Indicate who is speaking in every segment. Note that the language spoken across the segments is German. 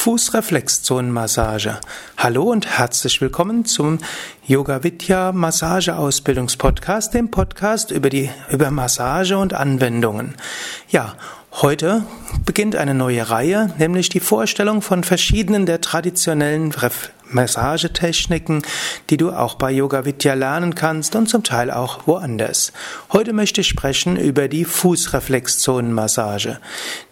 Speaker 1: Fußreflexzonenmassage. Hallo und herzlich willkommen zum Yoga Vidya Massage Ausbildungspodcast, dem Podcast über die über Massage und Anwendungen. Ja, heute beginnt eine neue Reihe, nämlich die Vorstellung von verschiedenen der traditionellen Ref Massagetechniken, die du auch bei Yoga Vidya lernen kannst und zum Teil auch woanders. Heute möchte ich sprechen über die Fußreflexzonenmassage.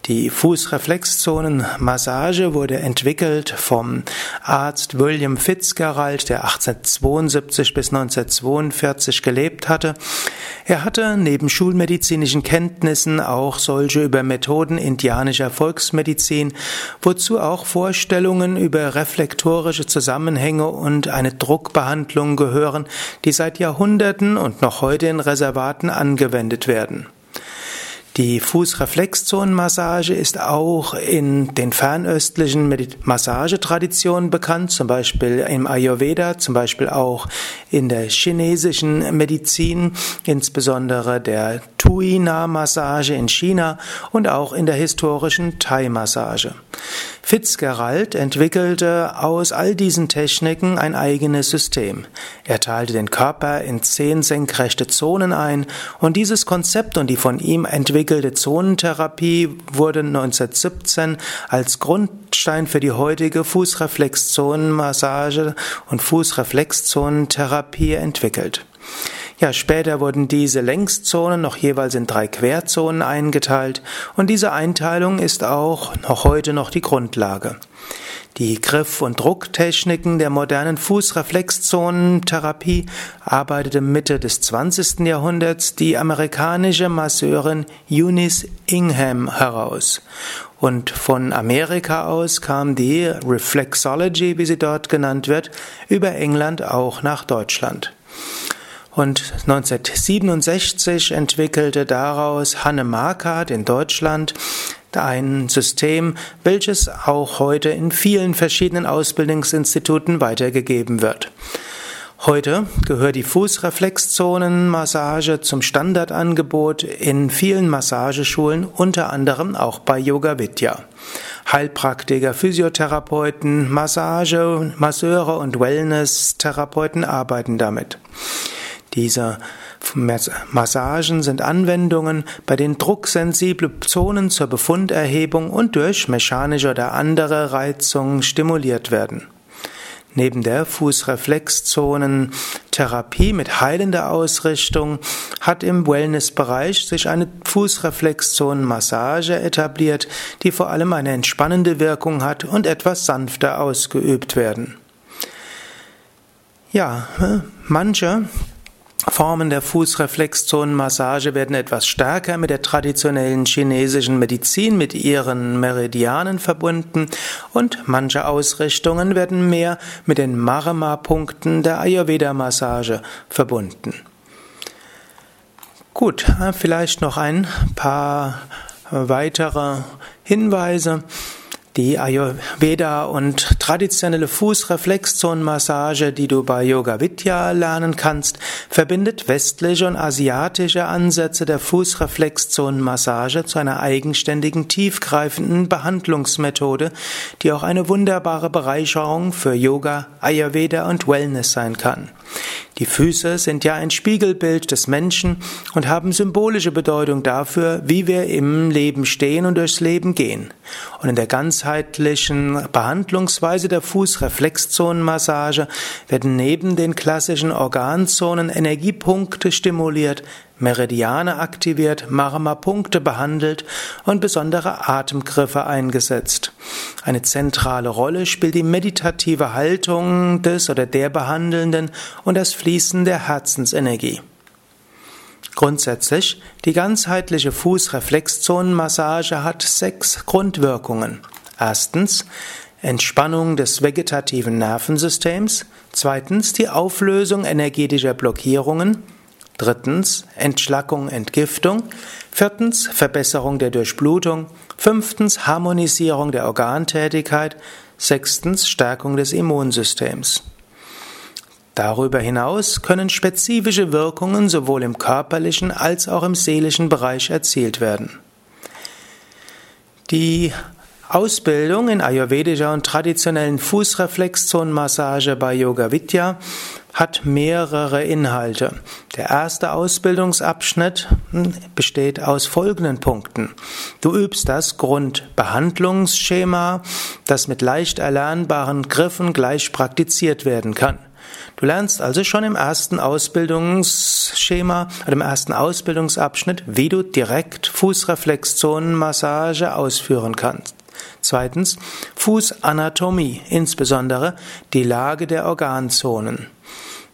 Speaker 1: Die Fußreflexzonenmassage wurde entwickelt vom Arzt William Fitzgerald, der 1872 bis 1942 gelebt hatte. Er hatte neben schulmedizinischen Kenntnissen auch solche über Methoden indianischer Volksmedizin, wozu auch Vorstellungen über reflektorische Zusammenhänge Zusammenhänge und eine Druckbehandlung gehören, die seit Jahrhunderten und noch heute in Reservaten angewendet werden. Die Fußreflexzonenmassage ist auch in den fernöstlichen Massagetraditionen bekannt, zum Beispiel im Ayurveda, zum Beispiel auch in der chinesischen Medizin, insbesondere der Tuina-Massage in China und auch in der historischen Thai-Massage. Fitzgerald entwickelte aus all diesen Techniken ein eigenes System. Er teilte den Körper in zehn senkrechte Zonen ein und dieses Konzept und die von ihm entwickelte Zonentherapie wurde 1917 als Grundstein für die heutige Fußreflexzonenmassage und Fußreflexzonentherapie entwickelt. Ja, später wurden diese Längszonen noch jeweils in drei Querzonen eingeteilt und diese Einteilung ist auch noch heute noch die Grundlage. Die Griff- und Drucktechniken der modernen Fußreflexzonentherapie arbeitete Mitte des 20. Jahrhunderts die amerikanische Masseurin Eunice Ingham heraus. Und von Amerika aus kam die Reflexology, wie sie dort genannt wird, über England auch nach Deutschland. Und 1967 entwickelte daraus Hanne Markart in Deutschland ein System, welches auch heute in vielen verschiedenen Ausbildungsinstituten weitergegeben wird. Heute gehört die Fußreflexzonenmassage zum Standardangebot in vielen Massageschulen, unter anderem auch bei Yoga Vidya. Heilpraktiker, Physiotherapeuten, Massage, Masseure und Wellness-Therapeuten arbeiten damit. Diese Massagen sind Anwendungen, bei denen drucksensible Zonen zur Befunderhebung und durch mechanische oder andere Reizungen stimuliert werden. Neben der Fußreflexzonentherapie mit heilender Ausrichtung hat im Wellnessbereich sich eine Fußreflexzonenmassage etabliert, die vor allem eine entspannende Wirkung hat und etwas sanfter ausgeübt werden. Ja, manche Formen der Fußreflexzonenmassage werden etwas stärker mit der traditionellen chinesischen Medizin, mit ihren Meridianen verbunden und manche Ausrichtungen werden mehr mit den Marama-Punkten der Ayurveda-Massage verbunden. Gut, vielleicht noch ein paar weitere Hinweise. Die Ayurveda und traditionelle Fußreflexzonenmassage, die du bei Yoga Vidya lernen kannst, verbindet westliche und asiatische Ansätze der Fußreflexzonenmassage zu einer eigenständigen, tiefgreifenden Behandlungsmethode, die auch eine wunderbare Bereicherung für Yoga, Ayurveda und Wellness sein kann. Die Füße sind ja ein Spiegelbild des Menschen und haben symbolische Bedeutung dafür, wie wir im Leben stehen und durchs Leben gehen. Und in der ganzheitlichen Behandlungsweise der Fußreflexzonenmassage werden neben den klassischen Organzonen Energiepunkte stimuliert, Meridiane aktiviert, Marma-Punkte behandelt und besondere Atemgriffe eingesetzt. Eine zentrale Rolle spielt die meditative Haltung des oder der Behandelnden und das Fließen der Herzensenergie. Grundsätzlich, die ganzheitliche Fußreflexzonenmassage hat sechs Grundwirkungen. Erstens, Entspannung des vegetativen Nervensystems. Zweitens, die Auflösung energetischer Blockierungen. Drittens Entschlackung, Entgiftung. Viertens Verbesserung der Durchblutung. Fünftens Harmonisierung der Organtätigkeit. Sechstens Stärkung des Immunsystems. Darüber hinaus können spezifische Wirkungen sowohl im körperlichen als auch im seelischen Bereich erzielt werden. Die Ausbildung in ayurvedischer und traditionellen Fußreflexzonenmassage bei Yoga Vidya hat mehrere Inhalte. Der erste Ausbildungsabschnitt hm, besteht aus folgenden Punkten. Du übst das Grundbehandlungsschema, das mit leicht erlernbaren Griffen gleich praktiziert werden kann. Du lernst also schon im ersten Ausbildungsschema oder im ersten Ausbildungsabschnitt, wie du direkt Fußreflexzonenmassage ausführen kannst. Zweitens Fußanatomie, insbesondere die Lage der Organzonen.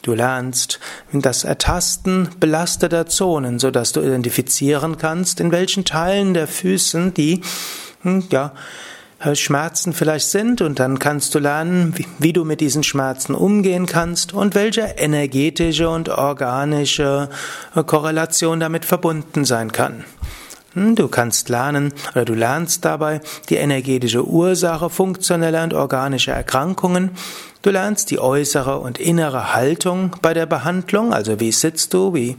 Speaker 1: Du lernst das Ertasten belasteter Zonen, so dass du identifizieren kannst, in welchen Teilen der Füßen die hm, ja, Schmerzen vielleicht sind und dann kannst du lernen, wie, wie, du mit diesen Schmerzen umgehen kannst und welche energetische und organische Korrelation damit verbunden sein kann. Hm, du kannst lernen oder du lernst dabei die energetische Ursache funktioneller und organischer Erkrankungen. Du lernst die äußere und innere Haltung bei der Behandlung, also wie sitzt du, wie,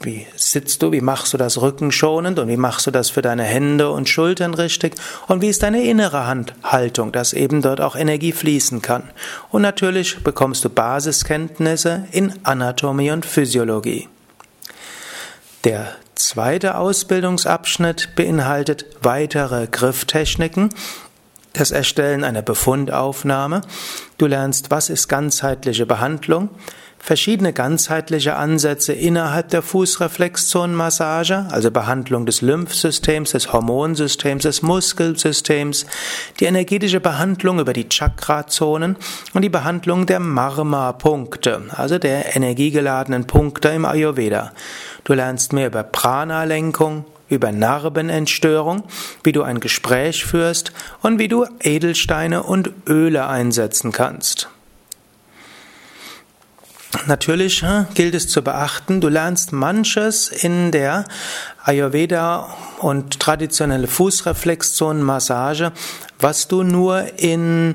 Speaker 1: wie sitzt du, wie machst du das rückenschonend und wie machst du das für deine Hände und Schultern richtig und wie ist deine innere Handhaltung, dass eben dort auch Energie fließen kann. Und natürlich bekommst du Basiskenntnisse in Anatomie und Physiologie. Der zweite Ausbildungsabschnitt beinhaltet weitere Grifftechniken, das Erstellen einer Befundaufnahme. Du lernst, was ist ganzheitliche Behandlung, verschiedene ganzheitliche Ansätze innerhalb der Fußreflexzonenmassage, also Behandlung des Lymphsystems, des Hormonsystems, des Muskelsystems, die energetische Behandlung über die Chakrazonen und die Behandlung der Marma-Punkte, also der energiegeladenen Punkte im Ayurveda. Du lernst mehr über Prana-Lenkung, über Narbenentstörung, wie du ein Gespräch führst und wie du Edelsteine und Öle einsetzen kannst. Natürlich gilt es zu beachten, du lernst manches in der Ayurveda und traditionelle Fußreflexzonenmassage, was du nur in,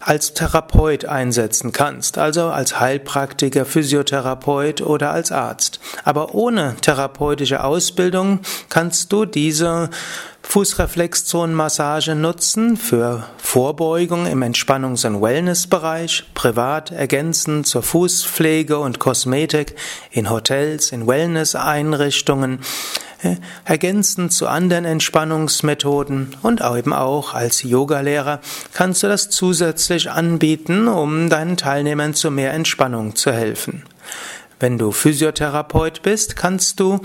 Speaker 1: als Therapeut einsetzen kannst, also als Heilpraktiker, Physiotherapeut oder als Arzt. Aber ohne therapeutische Ausbildung kannst du diese Fußreflexzonenmassage nutzen für Vorbeugung im Entspannungs- und Wellnessbereich, privat ergänzend zur Fußpflege und Kosmetik, in Hotels, in Wellnesseinrichtungen, äh, ergänzend zu anderen Entspannungsmethoden und eben auch als Yogalehrer kannst du das zusätzlich anbieten, um deinen Teilnehmern zu mehr Entspannung zu helfen. Wenn du Physiotherapeut bist, kannst du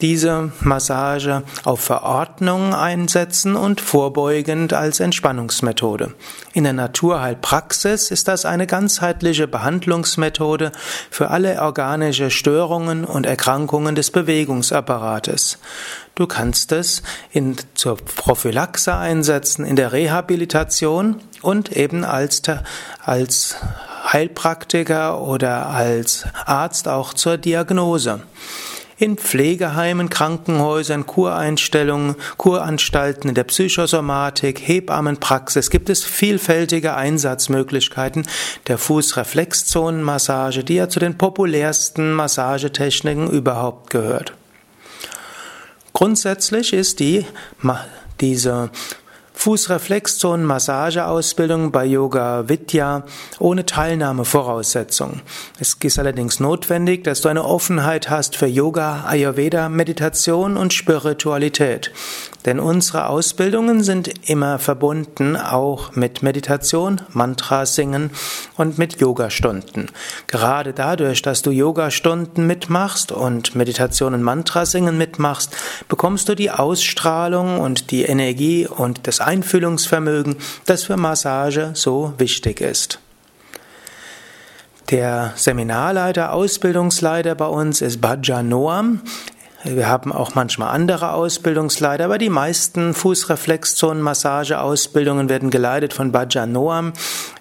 Speaker 1: diese Massage auf Verordnung einsetzen und vorbeugend als Entspannungsmethode. In der Naturheilpraxis ist das eine ganzheitliche Behandlungsmethode für alle organische Störungen und Erkrankungen des Bewegungsapparates. Du kannst es in, zur Prophylaxe einsetzen, in der Rehabilitation und eben als, als Heilpraktiker oder als Arzt auch zur Diagnose. In Pflegeheimen, Krankenhäusern, Kureinstellungen, Kuranstalten in der Psychosomatik, Hebammenpraxis gibt es vielfältige Einsatzmöglichkeiten der Fußreflexzonenmassage, die ja zu den populärsten Massagetechniken überhaupt gehört. Grundsätzlich ist die, diese Fußreflexzonen Massageausbildung bei Yoga Vidya ohne Teilnahmevoraussetzung. Es ist allerdings notwendig, dass du eine Offenheit hast für Yoga, Ayurveda, Meditation und Spiritualität. Denn unsere Ausbildungen sind immer verbunden auch mit Meditation, Mantra singen und mit Yogastunden. Gerade dadurch, dass du Yogastunden mitmachst und Meditation und Mantra singen mitmachst, bekommst du die Ausstrahlung und die Energie und das Einfühlungsvermögen, das für Massage so wichtig ist. Der Seminarleiter, Ausbildungsleiter bei uns ist Bhaja Noam. Wir haben auch manchmal andere Ausbildungsleiter, aber die meisten Fußreflexzonen-Massage-Ausbildungen werden geleitet von Bhaja Noam.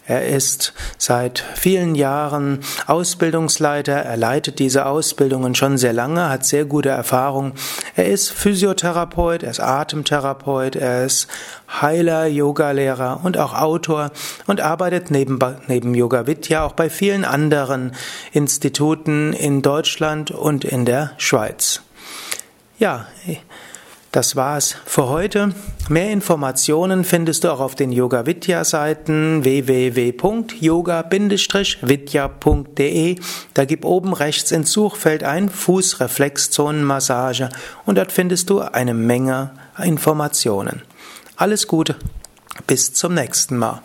Speaker 1: Er ist seit vielen Jahren Ausbildungsleiter. Er leitet diese Ausbildungen schon sehr lange, hat sehr gute Erfahrung. Er ist Physiotherapeut, er ist Atemtherapeut, er ist Heiler, Yogalehrer und auch Autor und arbeitet neben, neben Yoga Vidya auch bei vielen anderen Instituten in Deutschland und in der Schweiz. Ja, Das war's für heute. Mehr Informationen findest du auch auf den Yoga Vidya Seiten www.yoga-vidya.de. Da gib oben rechts ins Suchfeld ein Fußreflexzonenmassage und dort findest du eine Menge Informationen. Alles Gute, bis zum nächsten Mal.